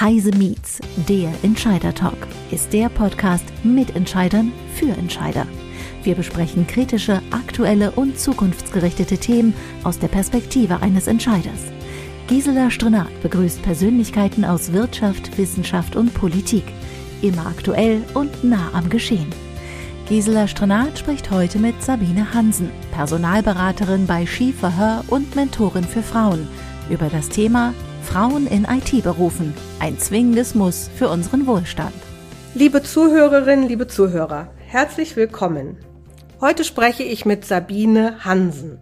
Heise Meets, der Entscheider Talk, ist der Podcast mit Entscheidern für Entscheider. Wir besprechen kritische, aktuelle und zukunftsgerichtete Themen aus der Perspektive eines Entscheiders. Gisela Strenat begrüßt Persönlichkeiten aus Wirtschaft, Wissenschaft und Politik. Immer aktuell und nah am Geschehen. Gisela Strenat spricht heute mit Sabine Hansen, Personalberaterin bei Hör und Mentorin für Frauen, über das Thema Frauen in IT-Berufen. Ein zwingendes Muss für unseren Wohlstand. Liebe Zuhörerinnen, liebe Zuhörer, herzlich willkommen. Heute spreche ich mit Sabine Hansen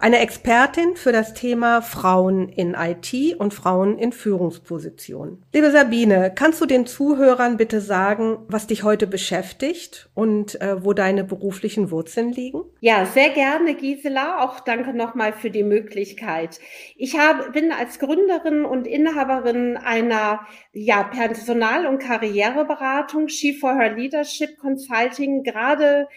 eine Expertin für das Thema Frauen in IT und Frauen in Führungspositionen. Liebe Sabine, kannst du den Zuhörern bitte sagen, was dich heute beschäftigt und äh, wo deine beruflichen Wurzeln liegen? Ja, sehr gerne, Gisela. Auch danke nochmal für die Möglichkeit. Ich habe, bin als Gründerin und Inhaberin einer ja, Personal- und Karriereberatung, She for Her Leadership Consulting, gerade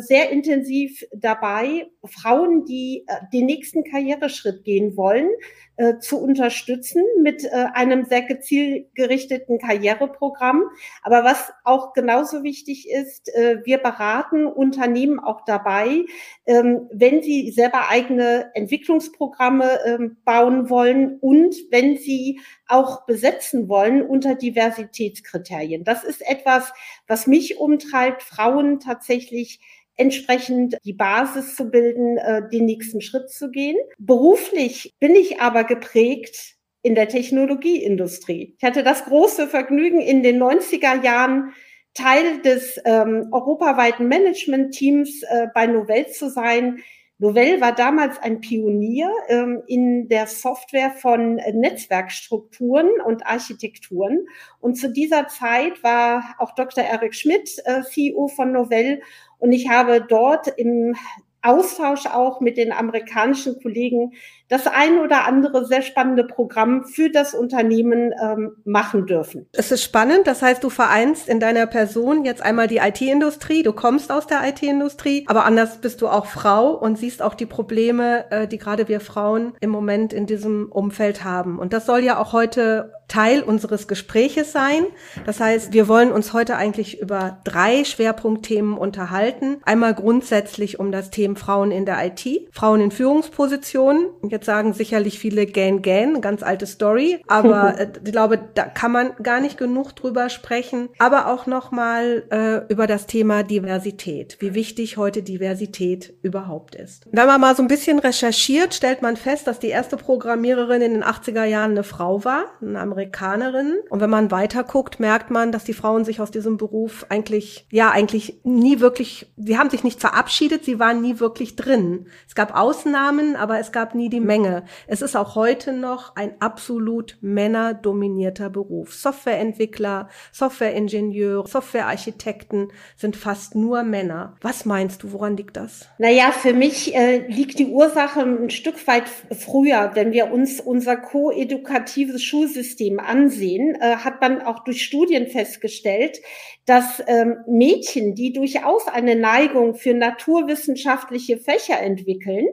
sehr intensiv dabei, Frauen, die äh, den nächsten Karriereschritt gehen wollen, äh, zu unterstützen mit äh, einem sehr gezielgerichteten Karriereprogramm. Aber was auch genauso wichtig ist, äh, wir beraten Unternehmen auch dabei, ähm, wenn sie selber eigene Entwicklungsprogramme ähm, bauen wollen und wenn sie auch besetzen wollen unter Diversitätskriterien. Das ist etwas, was mich umtreibt, Frauen tatsächlich entsprechend die Basis zu bilden, äh, den nächsten Schritt zu gehen. Beruflich bin ich aber geprägt in der Technologieindustrie. Ich hatte das große Vergnügen, in den 90er Jahren Teil des ähm, europaweiten Management-Teams äh, bei Novell zu sein. Novell war damals ein Pionier ähm, in der Software von Netzwerkstrukturen und Architekturen. Und zu dieser Zeit war auch Dr. Eric Schmidt äh, CEO von Novell und ich habe dort im Austausch auch mit den amerikanischen Kollegen das ein oder andere sehr spannende Programm für das Unternehmen ähm, machen dürfen. Es ist spannend, das heißt, du vereinst in deiner Person jetzt einmal die IT-Industrie, du kommst aus der IT-Industrie, aber anders bist du auch Frau und siehst auch die Probleme, äh, die gerade wir Frauen im Moment in diesem Umfeld haben. Und das soll ja auch heute Teil unseres Gespräches sein. Das heißt, wir wollen uns heute eigentlich über drei Schwerpunktthemen unterhalten. Einmal grundsätzlich um das Thema Frauen in der IT, Frauen in Führungspositionen. Jetzt sagen sicherlich viele Gan Gan, ganz alte Story, aber äh, ich glaube, da kann man gar nicht genug drüber sprechen. Aber auch nochmal äh, über das Thema Diversität, wie wichtig heute Diversität überhaupt ist. Wenn man mal so ein bisschen recherchiert, stellt man fest, dass die erste Programmiererin in den 80er Jahren eine Frau war, eine Amerikanerin. Und wenn man weiter guckt, merkt man, dass die Frauen sich aus diesem Beruf eigentlich, ja, eigentlich nie wirklich, sie haben sich nicht verabschiedet, sie waren nie wirklich drin. Es gab Ausnahmen, aber es gab nie die Menge. Es ist auch heute noch ein absolut männerdominierter Beruf. Softwareentwickler, Softwareingenieur, Softwarearchitekten sind fast nur Männer. Was meinst du, woran liegt das? Naja, für mich äh, liegt die Ursache ein Stück weit früher, wenn wir uns unser koedukatives Schulsystem System ansehen, äh, hat man auch durch Studien festgestellt, dass ähm, Mädchen, die durchaus eine Neigung für naturwissenschaftliche Fächer entwickeln,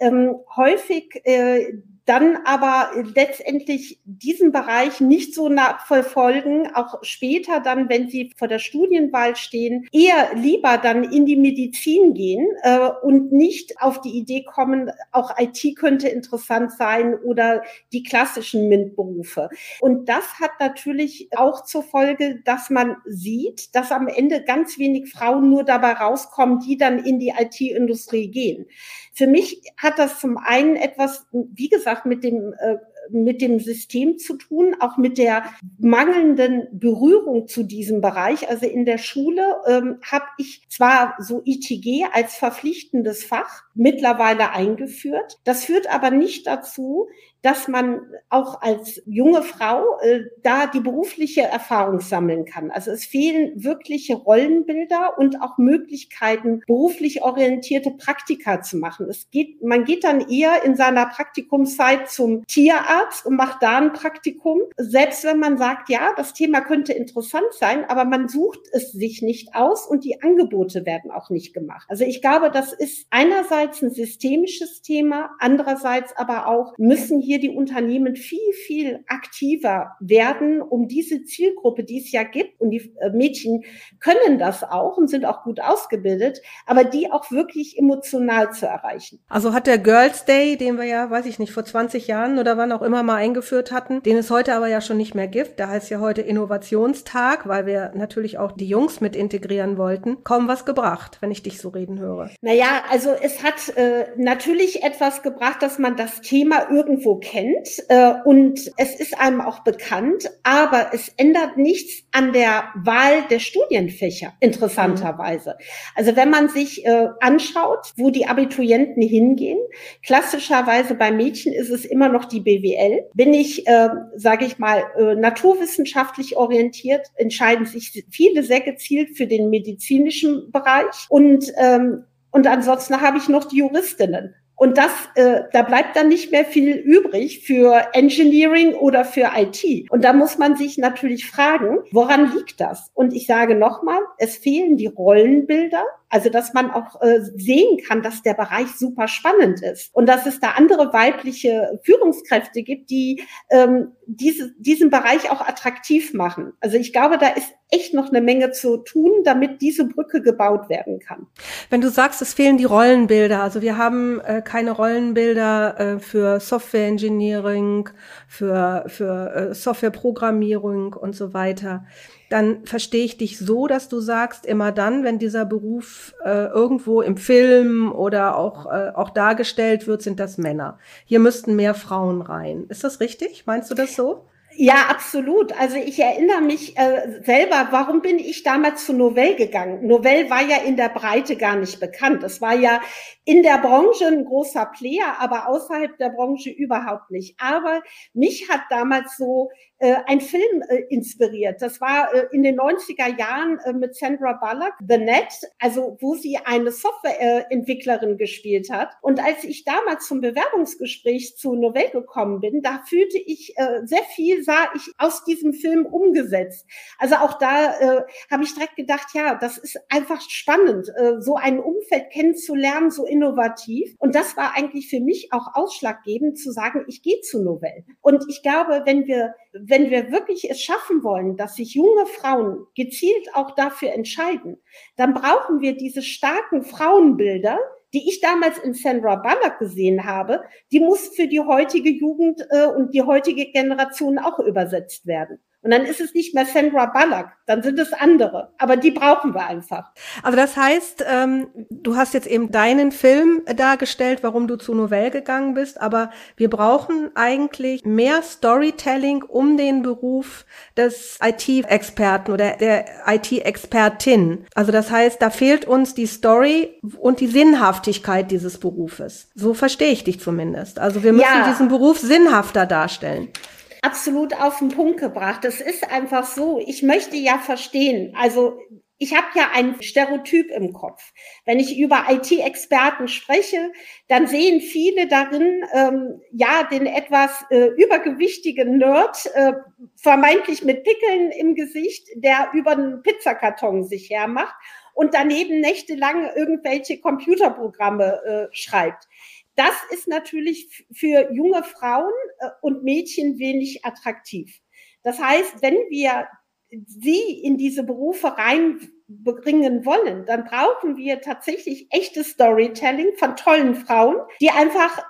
ähm, häufig äh, dann aber letztendlich diesen Bereich nicht so nachverfolgen, auch später dann, wenn sie vor der Studienwahl stehen, eher lieber dann in die Medizin gehen äh, und nicht auf die Idee kommen, auch IT könnte interessant sein oder die klassischen MINT-Berufe. Und das hat natürlich auch zur Folge, dass man sieht, dass am Ende ganz wenig Frauen nur dabei rauskommen, die dann in die IT-Industrie gehen. Für mich hat das zum einen etwas, wie gesagt, mit dem äh, mit dem System zu tun, auch mit der mangelnden Berührung zu diesem Bereich. Also in der Schule ähm, habe ich zwar so ITG als verpflichtendes Fach mittlerweile eingeführt. Das führt aber nicht dazu, dass man auch als junge Frau äh, da die berufliche Erfahrung sammeln kann. Also es fehlen wirkliche Rollenbilder und auch Möglichkeiten, beruflich orientierte Praktika zu machen. Es geht, man geht dann eher in seiner Praktikumszeit zum Tierarzt und macht da ein Praktikum. Selbst wenn man sagt, ja, das Thema könnte interessant sein, aber man sucht es sich nicht aus und die Angebote werden auch nicht gemacht. Also ich glaube, das ist einerseits ein systemisches Thema, andererseits aber auch müssen hier die Unternehmen viel, viel aktiver werden, um diese Zielgruppe, die es ja gibt, und die äh, Mädchen können das auch und sind auch gut ausgebildet, aber die auch wirklich emotional zu erreichen. Also hat der Girls Day, den wir ja, weiß ich nicht, vor 20 Jahren oder wann auch immer mal eingeführt hatten, den es heute aber ja schon nicht mehr gibt, der heißt ja heute Innovationstag, weil wir natürlich auch die Jungs mit integrieren wollten, kaum was gebracht, wenn ich dich so reden höre. Naja, also es hat äh, natürlich etwas gebracht, dass man das Thema irgendwo kennt äh, und es ist einem auch bekannt, aber es ändert nichts an der Wahl der Studienfächer, interessanterweise. Also wenn man sich äh, anschaut, wo die Abiturienten hingehen, klassischerweise bei Mädchen ist es immer noch die BWL. Bin ich, äh, sage ich mal, äh, naturwissenschaftlich orientiert, entscheiden sich viele sehr gezielt für den medizinischen Bereich und ähm, und ansonsten habe ich noch die Juristinnen. Und das, äh, da bleibt dann nicht mehr viel übrig für Engineering oder für IT. Und da muss man sich natürlich fragen, woran liegt das? Und ich sage nochmal, es fehlen die Rollenbilder also, dass man auch äh, sehen kann, dass der Bereich super spannend ist und dass es da andere weibliche Führungskräfte gibt, die ähm, diese, diesen Bereich auch attraktiv machen. Also ich glaube, da ist echt noch eine Menge zu tun, damit diese Brücke gebaut werden kann. Wenn du sagst, es fehlen die Rollenbilder, also wir haben äh, keine Rollenbilder äh, für Software Engineering, für, für äh, Softwareprogrammierung und so weiter dann verstehe ich dich so, dass du sagst, immer dann, wenn dieser Beruf äh, irgendwo im Film oder auch, äh, auch dargestellt wird, sind das Männer. Hier müssten mehr Frauen rein. Ist das richtig? Meinst du das so? Ja, absolut. Also ich erinnere mich äh, selber, warum bin ich damals zu Novell gegangen? Novell war ja in der Breite gar nicht bekannt. Es war ja in der Branche ein großer Player, aber außerhalb der Branche überhaupt nicht. Aber mich hat damals so äh, ein Film äh, inspiriert. Das war äh, in den 90er Jahren äh, mit Sandra Bullock, The Net, also wo sie eine Softwareentwicklerin gespielt hat. Und als ich damals zum Bewerbungsgespräch zu Novell gekommen bin, da fühlte ich äh, sehr viel, sah ich aus diesem Film umgesetzt. Also auch da äh, habe ich direkt gedacht, ja, das ist einfach spannend, äh, so ein Umfeld kennenzulernen, so innovativ. Und das war eigentlich für mich auch ausschlaggebend zu sagen, ich gehe zu Novell. Und ich glaube, wenn wir wenn wir wirklich es schaffen wollen, dass sich junge Frauen gezielt auch dafür entscheiden, dann brauchen wir diese starken Frauenbilder, die ich damals in Sandra Bullock gesehen habe, die muss für die heutige Jugend äh, und die heutige Generation auch übersetzt werden. Und dann ist es nicht mehr Sandra Bullock, dann sind es andere. Aber die brauchen wir einfach. Also das heißt, ähm, du hast jetzt eben deinen Film dargestellt, warum du zu Novell gegangen bist, aber wir brauchen eigentlich mehr Storytelling um den Beruf des IT-Experten oder der IT-Expertin. Also das heißt, da fehlt uns die Story und die Sinnhaftigkeit dieses Berufes. So verstehe ich dich zumindest. Also wir müssen ja. diesen Beruf sinnhafter darstellen absolut auf den Punkt gebracht. Es ist einfach so, ich möchte ja verstehen, also ich habe ja ein Stereotyp im Kopf. Wenn ich über IT-Experten spreche, dann sehen viele darin ähm, ja den etwas äh, übergewichtigen Nerd, äh, vermeintlich mit Pickeln im Gesicht, der über einen Pizzakarton sich hermacht und daneben nächtelang irgendwelche Computerprogramme äh, schreibt das ist natürlich für junge Frauen äh, und Mädchen wenig attraktiv. Das heißt, wenn wir sie in diese Berufe reinbringen wollen, dann brauchen wir tatsächlich echtes Storytelling von tollen Frauen, die einfach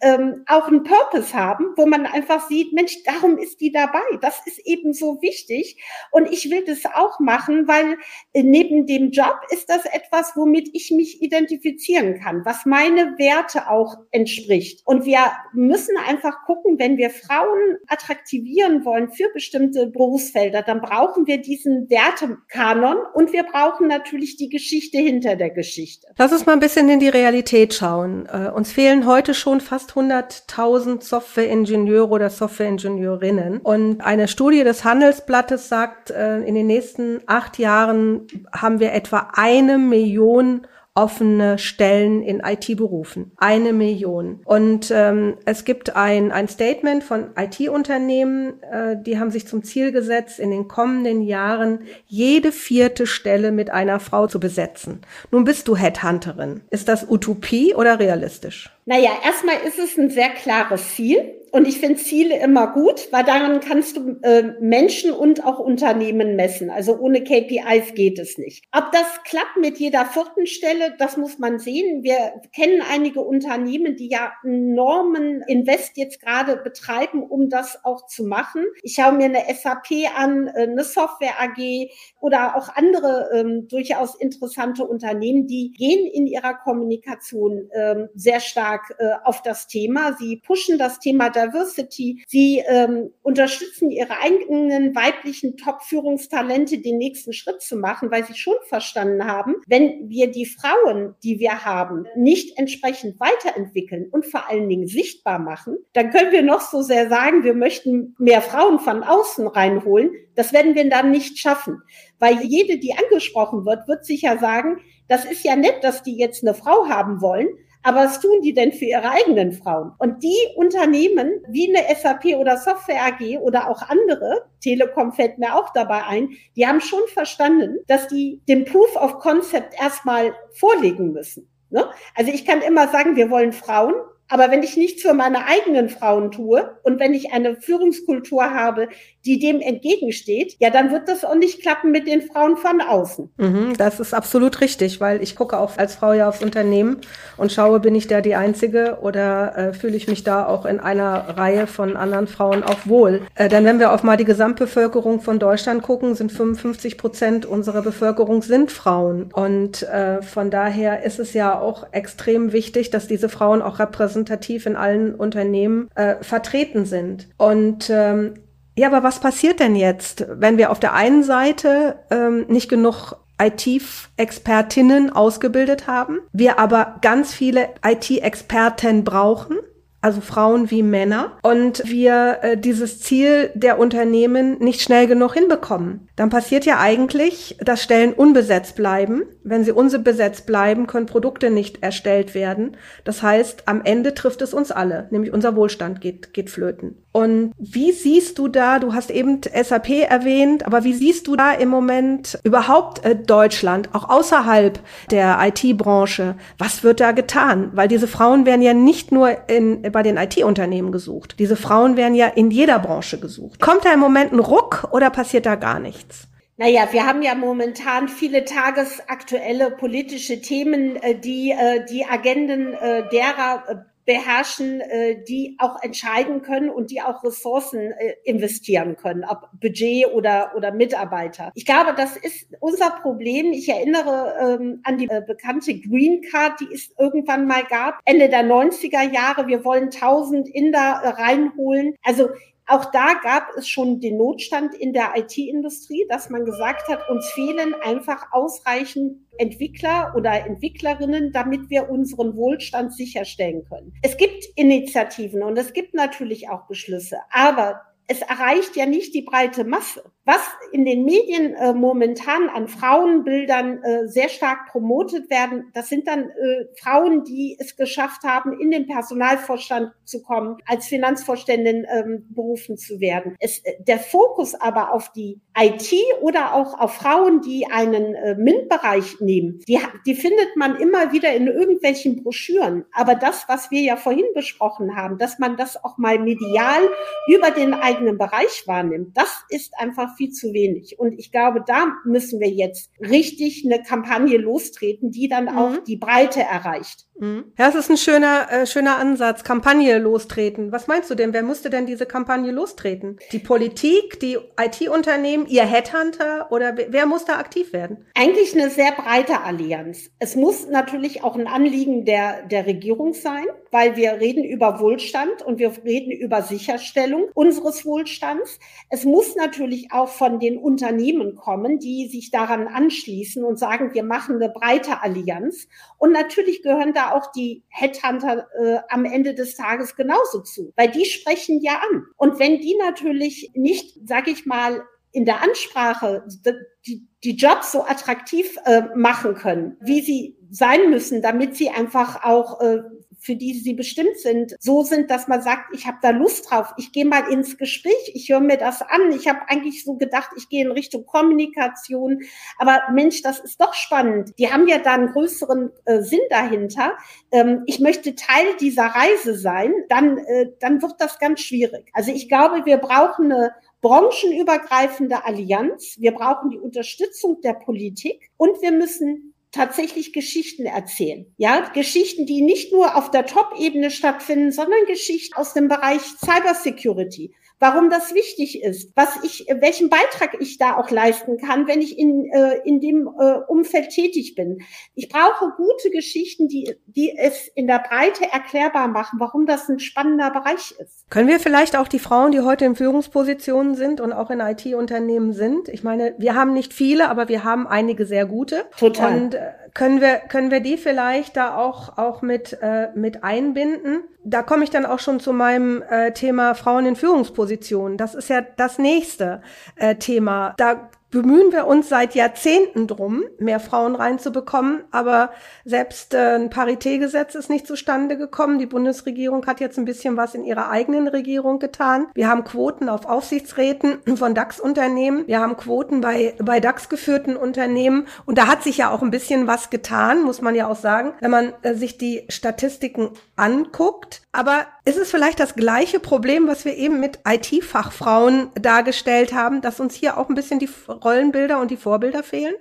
ähm, auch einen Purpose haben, wo man einfach sieht, Mensch, darum ist die dabei. Das ist eben so wichtig. Und ich will das auch machen, weil äh, neben dem Job ist das etwas, womit ich mich identifizieren kann, was meine Werte auch entspricht. Und wir müssen einfach gucken, wenn wir Frauen attraktivieren wollen für bestimmte Berufsfelder, dann brauchen wir diesen Wertekanon und wir brauchen natürlich die Geschichte hinter der Geschichte. Lass uns mal ein bisschen in die Realität schauen. Äh, uns fehlen heute schon schon fast 100.000 Softwareingenieure oder Softwareingenieurinnen. Und eine Studie des Handelsblattes sagt, äh, in den nächsten acht Jahren haben wir etwa eine Million offene Stellen in IT-Berufen. Eine Million. Und ähm, es gibt ein, ein Statement von IT-Unternehmen, äh, die haben sich zum Ziel gesetzt, in den kommenden Jahren jede vierte Stelle mit einer Frau zu besetzen. Nun bist du Headhunterin. Ist das Utopie oder realistisch? Naja, erstmal ist es ein sehr klares Ziel. Und ich finde Ziele immer gut, weil daran kannst du äh, Menschen und auch Unternehmen messen. Also ohne KPIs geht es nicht. Ob das klappt mit jeder vierten Stelle, das muss man sehen. Wir kennen einige Unternehmen, die ja enormen Invest jetzt gerade betreiben, um das auch zu machen. Ich schaue mir eine SAP an, äh, eine Software AG oder auch andere ähm, durchaus interessante Unternehmen, die gehen in ihrer Kommunikation ähm, sehr stark äh, auf das Thema. Sie pushen das Thema der Diversity. Sie ähm, unterstützen ihre eigenen weiblichen Top-Führungstalente, den nächsten Schritt zu machen, weil sie schon verstanden haben, wenn wir die Frauen, die wir haben, nicht entsprechend weiterentwickeln und vor allen Dingen sichtbar machen, dann können wir noch so sehr sagen, wir möchten mehr Frauen von außen reinholen. Das werden wir dann nicht schaffen, weil jede, die angesprochen wird, wird sicher sagen, das ist ja nett, dass die jetzt eine Frau haben wollen, aber was tun die denn für ihre eigenen Frauen? Und die Unternehmen wie eine SAP oder Software AG oder auch andere, Telekom fällt mir auch dabei ein, die haben schon verstanden, dass die den Proof of Concept erstmal vorlegen müssen. Ne? Also ich kann immer sagen, wir wollen Frauen, aber wenn ich nichts für meine eigenen Frauen tue und wenn ich eine Führungskultur habe, die dem entgegensteht, ja, dann wird das auch nicht klappen mit den Frauen von außen. Mhm, das ist absolut richtig, weil ich gucke auch als Frau ja aufs Unternehmen und schaue, bin ich da die Einzige oder äh, fühle ich mich da auch in einer Reihe von anderen Frauen auch wohl. Äh, denn wenn wir auf mal die Gesamtbevölkerung von Deutschland gucken, sind 55 Prozent unserer Bevölkerung sind Frauen. Und äh, von daher ist es ja auch extrem wichtig, dass diese Frauen auch repräsentativ in allen Unternehmen äh, vertreten sind. Und ähm, ja, aber was passiert denn jetzt, wenn wir auf der einen Seite ähm, nicht genug IT-Expertinnen ausgebildet haben, wir aber ganz viele IT-Experten brauchen? Also Frauen wie Männer, und wir äh, dieses Ziel der Unternehmen nicht schnell genug hinbekommen. Dann passiert ja eigentlich, dass Stellen unbesetzt bleiben. Wenn sie unbesetzt bleiben, können Produkte nicht erstellt werden. Das heißt, am Ende trifft es uns alle, nämlich unser Wohlstand geht, geht flöten. Und wie siehst du da, du hast eben SAP erwähnt, aber wie siehst du da im Moment überhaupt äh, Deutschland, auch außerhalb der IT-Branche? Was wird da getan? Weil diese Frauen werden ja nicht nur in, bei den IT-Unternehmen gesucht. Diese Frauen werden ja in jeder Branche gesucht. Kommt da im Moment ein Ruck oder passiert da gar nichts? Naja, wir haben ja momentan viele tagesaktuelle politische Themen, äh, die äh, die Agenden derer beherrschen, äh, die auch entscheiden können und die auch Ressourcen äh, investieren können, ob Budget oder, oder Mitarbeiter. Ich glaube, das ist unser Problem. Ich erinnere ähm, an die äh, bekannte Green Card, die es irgendwann mal gab, Ende der 90er Jahre. Wir wollen 1000 Inder äh, reinholen. Also auch da gab es schon den Notstand in der IT-Industrie, dass man gesagt hat, uns fehlen einfach ausreichend Entwickler oder Entwicklerinnen, damit wir unseren Wohlstand sicherstellen können. Es gibt Initiativen und es gibt natürlich auch Beschlüsse, aber es erreicht ja nicht die breite Masse. Was in den Medien äh, momentan an Frauenbildern äh, sehr stark promotet werden, das sind dann äh, Frauen, die es geschafft haben, in den Personalvorstand zu kommen, als Finanzvorständin ähm, berufen zu werden. Es, äh, der Fokus aber auf die IT oder auch auf Frauen, die einen äh, MINT-Bereich nehmen, die, die findet man immer wieder in irgendwelchen Broschüren. Aber das, was wir ja vorhin besprochen haben, dass man das auch mal medial über den eigenen Bereich wahrnimmt, das ist einfach viel zu wenig. Und ich glaube, da müssen wir jetzt richtig eine Kampagne lostreten, die dann mhm. auch die Breite erreicht. Mhm. Ja, das ist ein schöner, äh, schöner Ansatz. Kampagne lostreten. Was meinst du denn? Wer musste denn diese Kampagne lostreten? Die Politik, die IT-Unternehmen, ihr Headhunter oder wer muss da aktiv werden? Eigentlich eine sehr breite Allianz. Es muss natürlich auch ein Anliegen der, der Regierung sein, weil wir reden über Wohlstand und wir reden über Sicherstellung unseres Wohlstands. Es muss natürlich auch von den Unternehmen kommen, die sich daran anschließen und sagen, wir machen eine breite Allianz. Und natürlich gehören da auch die Headhunter äh, am Ende des Tages genauso zu, weil die sprechen ja an. Und wenn die natürlich nicht, sage ich mal, in der Ansprache die, die Jobs so attraktiv äh, machen können, wie sie sein müssen, damit sie einfach auch äh, für die sie bestimmt sind, so sind, dass man sagt, ich habe da Lust drauf, ich gehe mal ins Gespräch, ich höre mir das an. Ich habe eigentlich so gedacht, ich gehe in Richtung Kommunikation, aber Mensch, das ist doch spannend. Die haben ja da einen größeren äh, Sinn dahinter. Ähm, ich möchte Teil dieser Reise sein, dann, äh, dann wird das ganz schwierig. Also ich glaube, wir brauchen eine branchenübergreifende Allianz. Wir brauchen die Unterstützung der Politik und wir müssen tatsächlich Geschichten erzählen. Ja, Geschichten, die nicht nur auf der Top-Ebene stattfinden, sondern Geschichten aus dem Bereich Cybersecurity, warum das wichtig ist, was ich, welchen Beitrag ich da auch leisten kann, wenn ich in, äh, in dem äh, Umfeld tätig bin. Ich brauche gute Geschichten, die, die es in der Breite erklärbar machen, warum das ein spannender Bereich ist. Können wir vielleicht auch die Frauen, die heute in Führungspositionen sind und auch in IT-Unternehmen sind, ich meine, wir haben nicht viele, aber wir haben einige sehr gute. Total. Und äh, können wir, können wir die vielleicht da auch, auch mit, äh, mit einbinden? Da komme ich dann auch schon zu meinem äh, Thema Frauen in Führungspositionen. Das ist ja das nächste äh, Thema. Da bemühen wir uns seit Jahrzehnten drum, mehr Frauen reinzubekommen, aber selbst äh, ein Paritätgesetz ist nicht zustande gekommen. Die Bundesregierung hat jetzt ein bisschen was in ihrer eigenen Regierung getan. Wir haben Quoten auf Aufsichtsräten von DAX-Unternehmen. Wir haben Quoten bei, bei DAX-geführten Unternehmen. Und da hat sich ja auch ein bisschen was getan, muss man ja auch sagen, wenn man äh, sich die Statistiken anguckt. Aber ist es vielleicht das gleiche Problem, was wir eben mit IT-Fachfrauen dargestellt haben, dass uns hier auch ein bisschen die Rollenbilder und die Vorbilder fehlen?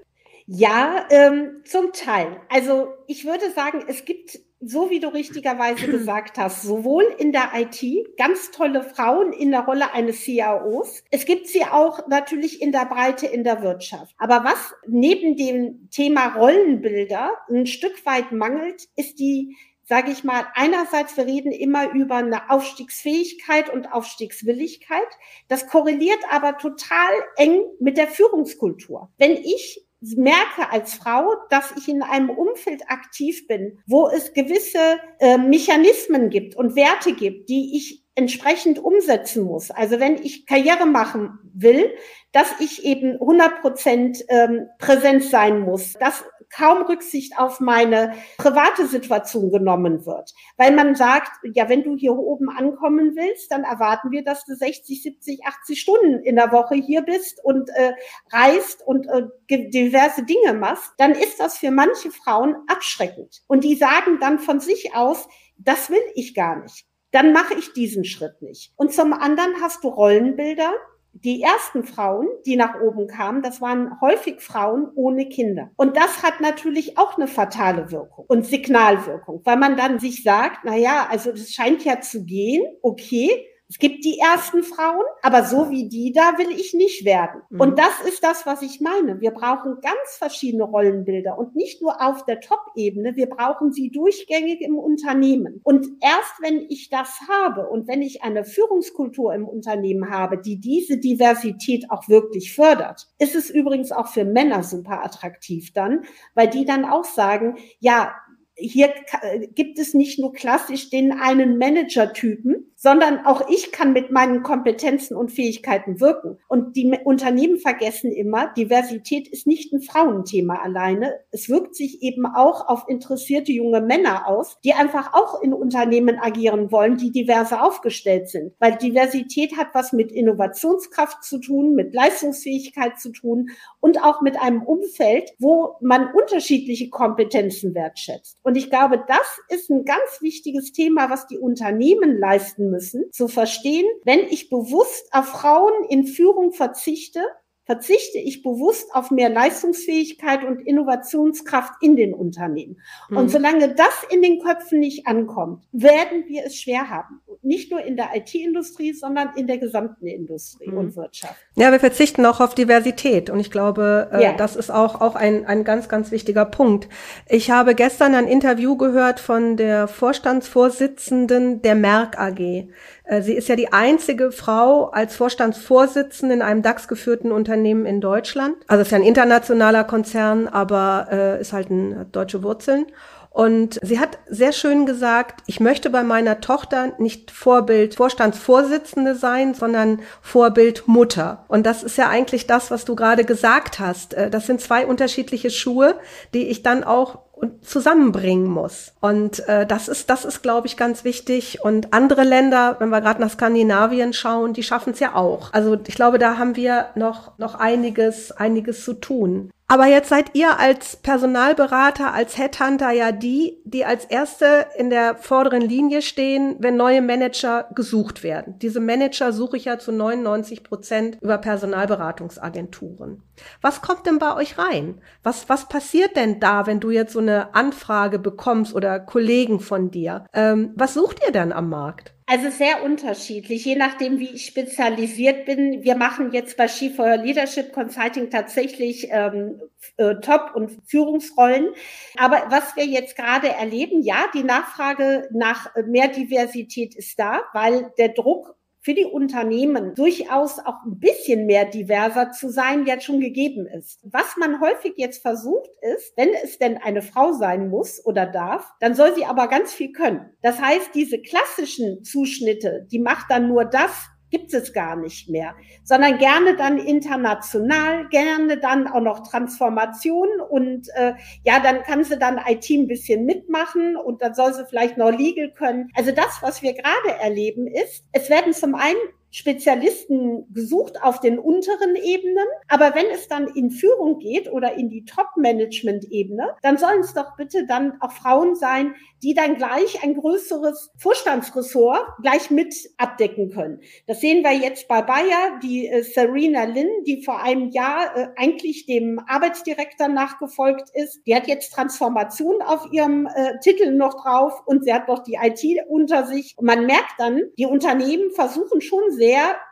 Ja, ähm, zum Teil. Also ich würde sagen, es gibt, so wie du richtigerweise gesagt hast, sowohl in der IT ganz tolle Frauen in der Rolle eines CIOs. Es gibt sie auch natürlich in der Breite in der Wirtschaft. Aber was neben dem Thema Rollenbilder ein Stück weit mangelt, ist die sage ich mal, einerseits, wir reden immer über eine Aufstiegsfähigkeit und Aufstiegswilligkeit. Das korreliert aber total eng mit der Führungskultur. Wenn ich merke als Frau, dass ich in einem Umfeld aktiv bin, wo es gewisse äh, Mechanismen gibt und Werte gibt, die ich entsprechend umsetzen muss. Also wenn ich Karriere machen will, dass ich eben 100 Prozent ähm, Präsenz sein muss, dass kaum Rücksicht auf meine private Situation genommen wird. Weil man sagt, ja, wenn du hier oben ankommen willst, dann erwarten wir, dass du 60, 70, 80 Stunden in der Woche hier bist und äh, reist und äh, diverse Dinge machst. Dann ist das für manche Frauen abschreckend. Und die sagen dann von sich aus, das will ich gar nicht. Dann mache ich diesen Schritt nicht. Und zum anderen hast du Rollenbilder, die ersten Frauen, die nach oben kamen, das waren häufig Frauen ohne Kinder. Und das hat natürlich auch eine fatale Wirkung und Signalwirkung, weil man dann sich sagt, na ja, also das scheint ja zu gehen, okay, es gibt die ersten Frauen, aber so wie die da will ich nicht werden. Mhm. Und das ist das, was ich meine. Wir brauchen ganz verschiedene Rollenbilder und nicht nur auf der Top-Ebene, wir brauchen sie durchgängig im Unternehmen. Und erst wenn ich das habe und wenn ich eine Führungskultur im Unternehmen habe, die diese Diversität auch wirklich fördert, ist es übrigens auch für Männer super attraktiv dann, weil die dann auch sagen, ja, hier gibt es nicht nur klassisch den einen Manager-Typen, sondern auch ich kann mit meinen Kompetenzen und Fähigkeiten wirken. Und die Unternehmen vergessen immer, Diversität ist nicht ein Frauenthema alleine. Es wirkt sich eben auch auf interessierte junge Männer aus, die einfach auch in Unternehmen agieren wollen, die diverse aufgestellt sind. Weil Diversität hat was mit Innovationskraft zu tun, mit Leistungsfähigkeit zu tun und auch mit einem Umfeld, wo man unterschiedliche Kompetenzen wertschätzt. Und ich glaube, das ist ein ganz wichtiges Thema, was die Unternehmen leisten müssen, zu verstehen, wenn ich bewusst auf Frauen in Führung verzichte, verzichte ich bewusst auf mehr Leistungsfähigkeit und Innovationskraft in den Unternehmen. Mhm. Und solange das in den Köpfen nicht ankommt, werden wir es schwer haben. Nicht nur in der IT-Industrie, sondern in der gesamten Industrie mhm. und Wirtschaft. Ja, wir verzichten auch auf Diversität. Und ich glaube, äh, ja. das ist auch, auch ein, ein ganz, ganz wichtiger Punkt. Ich habe gestern ein Interview gehört von der Vorstandsvorsitzenden der Merck AG. Äh, sie ist ja die einzige Frau als Vorstandsvorsitzende in einem DAX-geführten Unternehmen in Deutschland. Also es ist ja ein internationaler Konzern, aber äh, ist halt ein, hat deutsche Wurzeln. Und sie hat sehr schön gesagt, ich möchte bei meiner Tochter nicht Vorbild Vorstandsvorsitzende sein, sondern Vorbild Mutter. Und das ist ja eigentlich das, was du gerade gesagt hast. Äh, das sind zwei unterschiedliche Schuhe, die ich dann auch zusammenbringen muss. Und äh, das ist, das ist, glaube ich, ganz wichtig. Und andere Länder, wenn wir gerade nach Skandinavien schauen, die schaffen es ja auch. Also ich glaube, da haben wir noch, noch einiges, einiges zu tun. Aber jetzt seid ihr als Personalberater, als Headhunter ja die, die als Erste in der vorderen Linie stehen, wenn neue Manager gesucht werden. Diese Manager suche ich ja zu 99 Prozent über Personalberatungsagenturen. Was kommt denn bei euch rein? Was, was passiert denn da, wenn du jetzt so eine Anfrage bekommst oder Kollegen von dir? Ähm, was sucht ihr denn am Markt? Also sehr unterschiedlich, je nachdem, wie ich spezialisiert bin. Wir machen jetzt bei Skifeuer Leadership Consulting tatsächlich ähm, äh, Top- und Führungsrollen. Aber was wir jetzt gerade erleben, ja, die Nachfrage nach mehr Diversität ist da, weil der Druck für die Unternehmen durchaus auch ein bisschen mehr diverser zu sein jetzt schon gegeben ist. Was man häufig jetzt versucht ist, wenn es denn eine Frau sein muss oder darf, dann soll sie aber ganz viel können. Das heißt, diese klassischen Zuschnitte, die macht dann nur das, gibt es gar nicht mehr, sondern gerne dann international, gerne dann auch noch Transformation und äh, ja, dann kann sie dann IT ein bisschen mitmachen und dann soll sie vielleicht noch Legal können. Also das, was wir gerade erleben, ist, es werden zum einen Spezialisten gesucht auf den unteren Ebenen. Aber wenn es dann in Führung geht oder in die Top-Management-Ebene, dann sollen es doch bitte dann auch Frauen sein, die dann gleich ein größeres Vorstandsressort gleich mit abdecken können. Das sehen wir jetzt bei Bayer, die äh, Serena Lin, die vor einem Jahr äh, eigentlich dem Arbeitsdirektor nachgefolgt ist. Die hat jetzt Transformation auf ihrem äh, Titel noch drauf und sie hat noch die IT unter sich. Und man merkt dann, die Unternehmen versuchen schon sehr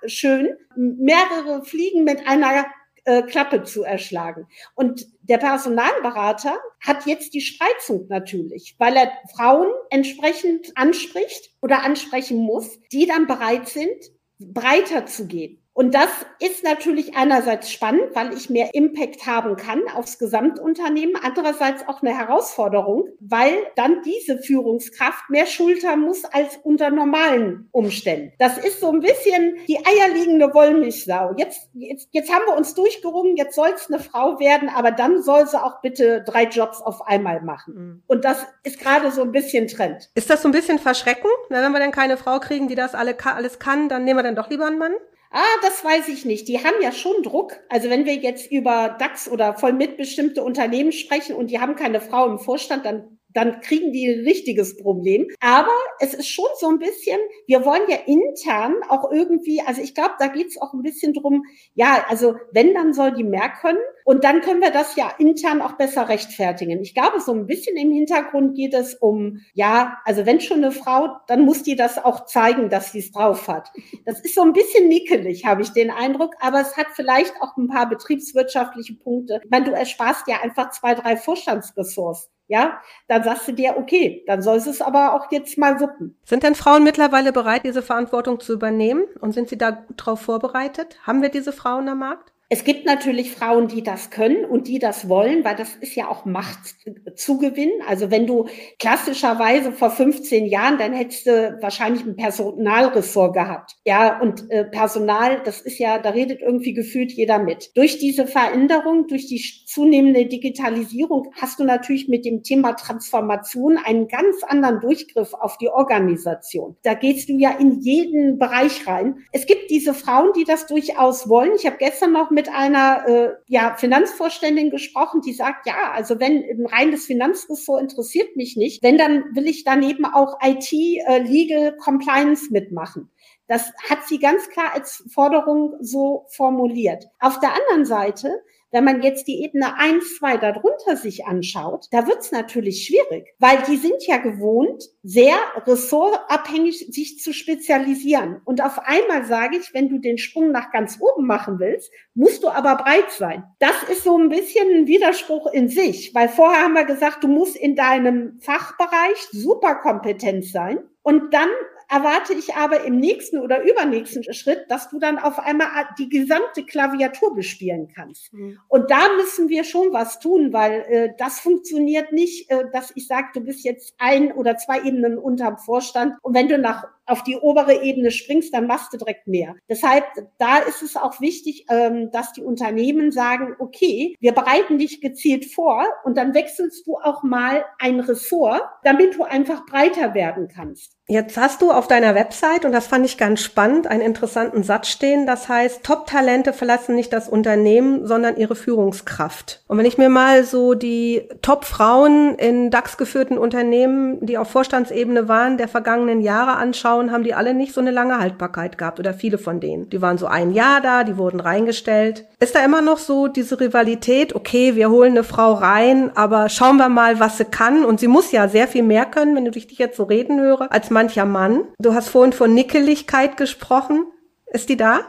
schön, mehrere Fliegen mit einer äh, Klappe zu erschlagen. Und der Personalberater hat jetzt die Spreizung natürlich, weil er Frauen entsprechend anspricht oder ansprechen muss, die dann bereit sind, breiter zu gehen. Und das ist natürlich einerseits spannend, weil ich mehr Impact haben kann aufs Gesamtunternehmen, andererseits auch eine Herausforderung, weil dann diese Führungskraft mehr schultern muss als unter normalen Umständen. Das ist so ein bisschen die eierliegende Wollmilchsau. Jetzt, jetzt, jetzt haben wir uns durchgerungen, jetzt soll es eine Frau werden, aber dann soll sie auch bitte drei Jobs auf einmal machen. Mhm. Und das ist gerade so ein bisschen Trend. Ist das so ein bisschen verschreckend? wenn wir dann keine Frau kriegen, die das alle, alles kann, dann nehmen wir dann doch lieber einen Mann? Ah, das weiß ich nicht. Die haben ja schon Druck. Also wenn wir jetzt über DAX oder voll mitbestimmte Unternehmen sprechen und die haben keine Frau im Vorstand, dann dann kriegen die ein richtiges Problem. Aber es ist schon so ein bisschen, wir wollen ja intern auch irgendwie, also ich glaube, da geht es auch ein bisschen drum, ja, also wenn, dann soll die mehr können. Und dann können wir das ja intern auch besser rechtfertigen. Ich glaube, so ein bisschen im Hintergrund geht es um, ja, also wenn schon eine Frau, dann muss die das auch zeigen, dass sie es drauf hat. Das ist so ein bisschen nickelig, habe ich den Eindruck, aber es hat vielleicht auch ein paar betriebswirtschaftliche Punkte. Ich meine, du ersparst ja einfach zwei, drei Vorstandsressorts ja, dann sagst du dir, okay, dann soll es aber auch jetzt mal wuppen. Sind denn Frauen mittlerweile bereit, diese Verantwortung zu übernehmen? Und sind sie da gut drauf vorbereitet? Haben wir diese Frauen am Markt? Es gibt natürlich Frauen, die das können und die das wollen, weil das ist ja auch Machtzugewinn. Also wenn du klassischerweise vor 15 Jahren, dann hättest du wahrscheinlich ein Personalressort gehabt. Ja, und äh, Personal, das ist ja, da redet irgendwie gefühlt jeder mit. Durch diese Veränderung, durch die zunehmende Digitalisierung hast du natürlich mit dem Thema Transformation einen ganz anderen Durchgriff auf die Organisation. Da gehst du ja in jeden Bereich rein. Es gibt diese Frauen, die das durchaus wollen. Ich habe gestern noch mit mit einer äh, ja, Finanzvorständin gesprochen, die sagt, ja, also wenn ein reines Finanzressort interessiert mich nicht, wenn, dann will ich daneben auch IT, äh, Legal, Compliance mitmachen. Das hat sie ganz klar als Forderung so formuliert. Auf der anderen Seite wenn man jetzt die Ebene 1, 2 darunter sich anschaut, da wird's natürlich schwierig, weil die sind ja gewohnt, sehr ressortabhängig sich zu spezialisieren. Und auf einmal sage ich, wenn du den Sprung nach ganz oben machen willst, musst du aber breit sein. Das ist so ein bisschen ein Widerspruch in sich, weil vorher haben wir gesagt, du musst in deinem Fachbereich super kompetent sein. Und dann erwarte ich aber im nächsten oder übernächsten Schritt, dass du dann auf einmal die gesamte Klaviatur bespielen kannst. Mhm. Und da müssen wir schon was tun, weil äh, das funktioniert nicht, äh, dass ich sage, du bist jetzt ein oder zwei Ebenen unterm Vorstand und wenn du nach auf die obere Ebene springst, dann machst du direkt mehr. Deshalb, da ist es auch wichtig, ähm, dass die Unternehmen sagen, okay, wir bereiten dich gezielt vor und dann wechselst du auch mal ein Ressort, damit du einfach breiter werden kannst. Jetzt hast du auf deiner Website, und das fand ich ganz spannend, einen interessanten Satz stehen, das heißt, Top-Talente verlassen nicht das Unternehmen, sondern ihre Führungskraft. Und wenn ich mir mal so die Top-Frauen in DAX-geführten Unternehmen, die auf Vorstandsebene waren, der vergangenen Jahre anschauen, haben die alle nicht so eine lange Haltbarkeit gehabt oder viele von denen. Die waren so ein Jahr da, die wurden reingestellt. Ist da immer noch so diese Rivalität, okay, wir holen eine Frau rein, aber schauen wir mal, was sie kann. Und sie muss ja sehr viel mehr können, wenn du dich jetzt so reden höre, als mancher Mann. Du hast vorhin von Nickeligkeit gesprochen. Ist die da?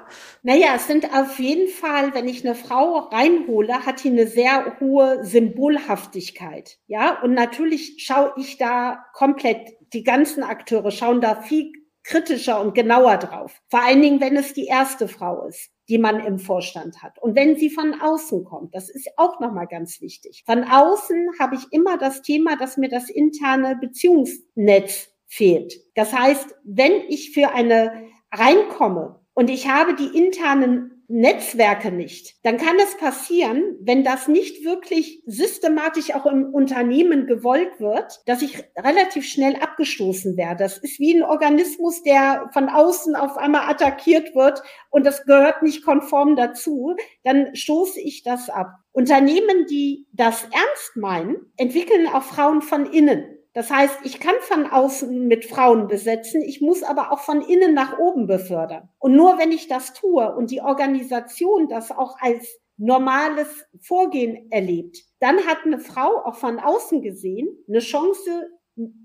Naja, es sind auf jeden Fall, wenn ich eine Frau reinhole, hat die eine sehr hohe Symbolhaftigkeit. Ja, und natürlich schaue ich da komplett, die ganzen Akteure schauen da viel kritischer und genauer drauf. Vor allen Dingen, wenn es die erste Frau ist, die man im Vorstand hat. Und wenn sie von außen kommt, das ist auch nochmal ganz wichtig. Von außen habe ich immer das Thema, dass mir das interne Beziehungsnetz fehlt. Das heißt, wenn ich für eine reinkomme und ich habe die internen Netzwerke nicht, dann kann es passieren, wenn das nicht wirklich systematisch auch im Unternehmen gewollt wird, dass ich relativ schnell abgestoßen werde. Das ist wie ein Organismus, der von außen auf einmal attackiert wird und das gehört nicht konform dazu, dann stoße ich das ab. Unternehmen, die das ernst meinen, entwickeln auch Frauen von innen. Das heißt, ich kann von außen mit Frauen besetzen, ich muss aber auch von innen nach oben befördern. Und nur wenn ich das tue und die Organisation das auch als normales Vorgehen erlebt, dann hat eine Frau auch von außen gesehen eine Chance,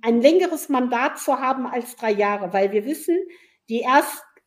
ein längeres Mandat zu haben als drei Jahre, weil wir wissen, die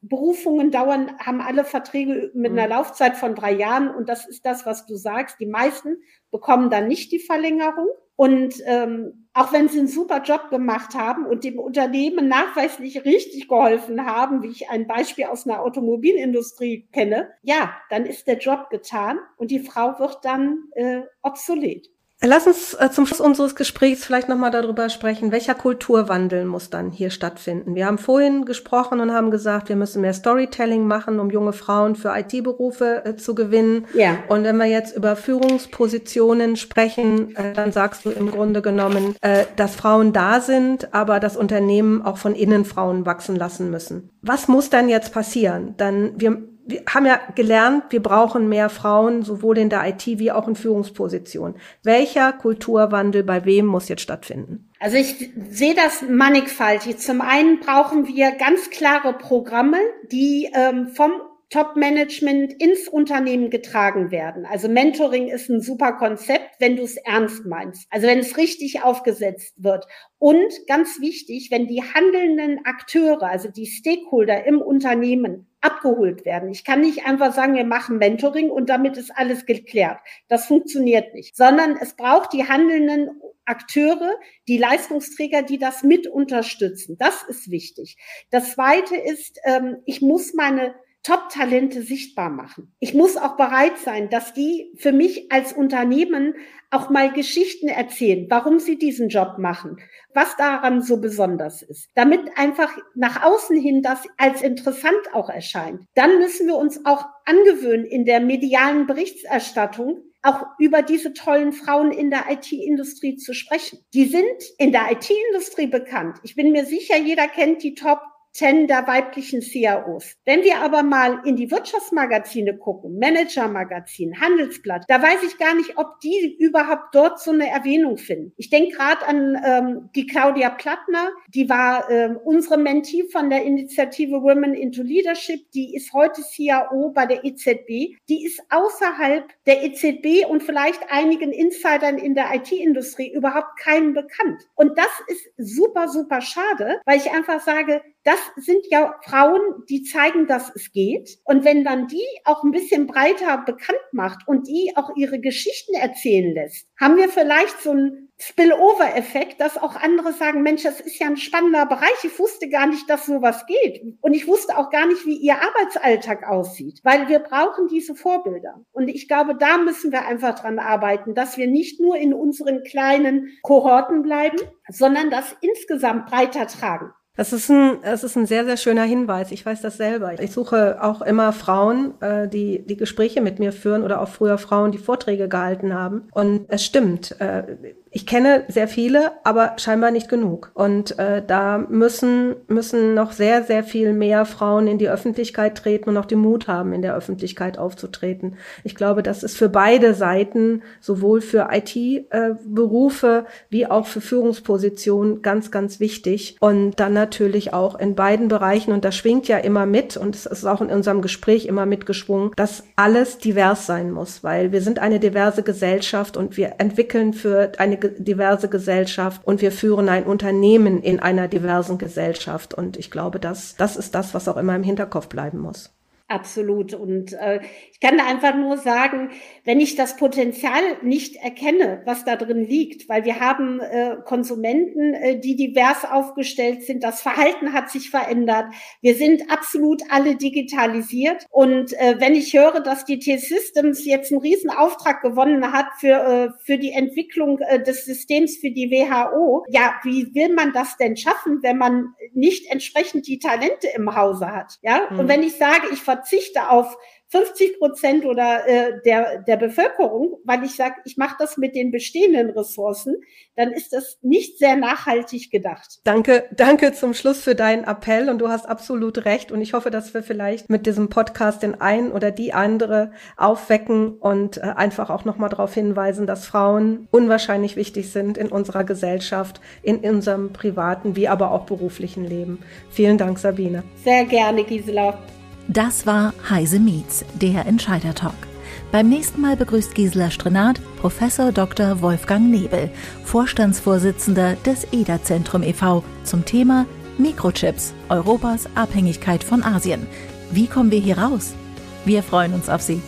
Erstberufungen dauern, haben alle Verträge mit einer mhm. Laufzeit von drei Jahren und das ist das, was du sagst. Die meisten bekommen dann nicht die Verlängerung. Und ähm, auch wenn sie einen super Job gemacht haben und dem Unternehmen nachweislich richtig geholfen haben, wie ich ein Beispiel aus einer Automobilindustrie kenne, ja, dann ist der Job getan und die Frau wird dann äh, obsolet. Lass uns äh, zum Schluss unseres Gesprächs vielleicht nochmal darüber sprechen, welcher Kulturwandel muss dann hier stattfinden. Wir haben vorhin gesprochen und haben gesagt, wir müssen mehr Storytelling machen, um junge Frauen für IT-Berufe äh, zu gewinnen. Ja. Und wenn wir jetzt über Führungspositionen sprechen, äh, dann sagst du im Grunde genommen, äh, dass Frauen da sind, aber das Unternehmen auch von innen Frauen wachsen lassen müssen. Was muss dann jetzt passieren? Dann wir wir haben ja gelernt, wir brauchen mehr Frauen, sowohl in der IT wie auch in Führungspositionen. Welcher Kulturwandel bei wem muss jetzt stattfinden? Also ich sehe das mannigfaltig. Zum einen brauchen wir ganz klare Programme, die ähm, vom Top-Management ins Unternehmen getragen werden. Also Mentoring ist ein super Konzept, wenn du es ernst meinst. Also wenn es richtig aufgesetzt wird. Und ganz wichtig, wenn die handelnden Akteure, also die Stakeholder im Unternehmen abgeholt werden. Ich kann nicht einfach sagen, wir machen Mentoring und damit ist alles geklärt. Das funktioniert nicht, sondern es braucht die handelnden Akteure, die Leistungsträger, die das mit unterstützen. Das ist wichtig. Das Zweite ist, ähm, ich muss meine Top-Talente sichtbar machen. Ich muss auch bereit sein, dass die für mich als Unternehmen auch mal Geschichten erzählen, warum sie diesen Job machen, was daran so besonders ist, damit einfach nach außen hin das als interessant auch erscheint. Dann müssen wir uns auch angewöhnen, in der medialen Berichterstattung auch über diese tollen Frauen in der IT-Industrie zu sprechen. Die sind in der IT-Industrie bekannt. Ich bin mir sicher, jeder kennt die Top Ten der weiblichen CIOs. Wenn wir aber mal in die Wirtschaftsmagazine gucken, Managermagazin, Handelsblatt, da weiß ich gar nicht, ob die überhaupt dort so eine Erwähnung finden. Ich denke gerade an ähm, die Claudia Plattner, die war ähm, unsere Mentee von der Initiative Women into Leadership, die ist heute CIO bei der EZB. Die ist außerhalb der EZB und vielleicht einigen Insidern in der IT-Industrie überhaupt keinem bekannt. Und das ist super, super schade, weil ich einfach sage, das sind ja Frauen, die zeigen, dass es geht. Und wenn dann die auch ein bisschen breiter bekannt macht und die auch ihre Geschichten erzählen lässt, haben wir vielleicht so ein Spillover-Effekt, dass auch andere sagen, Mensch, das ist ja ein spannender Bereich. Ich wusste gar nicht, dass sowas geht. Und ich wusste auch gar nicht, wie ihr Arbeitsalltag aussieht, weil wir brauchen diese Vorbilder. Und ich glaube, da müssen wir einfach dran arbeiten, dass wir nicht nur in unseren kleinen Kohorten bleiben, sondern das insgesamt breiter tragen. Das ist ein, das ist ein sehr, sehr schöner Hinweis. Ich weiß das selber. Ich suche auch immer Frauen, äh, die die Gespräche mit mir führen oder auch früher Frauen, die Vorträge gehalten haben. Und es stimmt. Äh, ich kenne sehr viele, aber scheinbar nicht genug. Und äh, da müssen, müssen noch sehr, sehr viel mehr Frauen in die Öffentlichkeit treten und auch den Mut haben, in der Öffentlichkeit aufzutreten. Ich glaube, das ist für beide Seiten, sowohl für IT-Berufe äh, wie auch für Führungspositionen, ganz, ganz wichtig. Und dann natürlich auch in beiden Bereichen, und das schwingt ja immer mit, und es ist auch in unserem Gespräch immer mitgeschwungen, dass alles divers sein muss, weil wir sind eine diverse Gesellschaft und wir entwickeln für eine diverse Gesellschaft und wir führen ein Unternehmen in einer diversen Gesellschaft. Und ich glaube, das, das ist das, was auch immer im Hinterkopf bleiben muss. Absolut. Und äh, ich kann da einfach nur sagen, wenn ich das Potenzial nicht erkenne, was da drin liegt, weil wir haben äh, Konsumenten, äh, die divers aufgestellt sind, das Verhalten hat sich verändert, wir sind absolut alle digitalisiert. Und äh, wenn ich höre, dass die T-Systems jetzt einen riesen Auftrag gewonnen hat für, äh, für die Entwicklung äh, des Systems für die WHO, ja, wie will man das denn schaffen, wenn man nicht entsprechend die Talente im Hause hat? Ja, mhm. und wenn ich sage, ich verzichte auf 50 Prozent oder äh, der, der Bevölkerung, weil ich sage, ich mache das mit den bestehenden Ressourcen, dann ist das nicht sehr nachhaltig gedacht. Danke, danke zum Schluss für deinen Appell und du hast absolut recht und ich hoffe, dass wir vielleicht mit diesem Podcast den einen oder die andere aufwecken und äh, einfach auch nochmal darauf hinweisen, dass Frauen unwahrscheinlich wichtig sind in unserer Gesellschaft, in unserem privaten wie aber auch beruflichen Leben. Vielen Dank, Sabine. Sehr gerne, Gisela. Das war Heise Meets, der Entscheider Talk. Beim nächsten Mal begrüßt Gisela Strenat Professor Dr. Wolfgang Nebel, Vorstandsvorsitzender des EDA-Zentrum e.V. zum Thema Mikrochips, Europas Abhängigkeit von Asien. Wie kommen wir hier raus? Wir freuen uns auf Sie.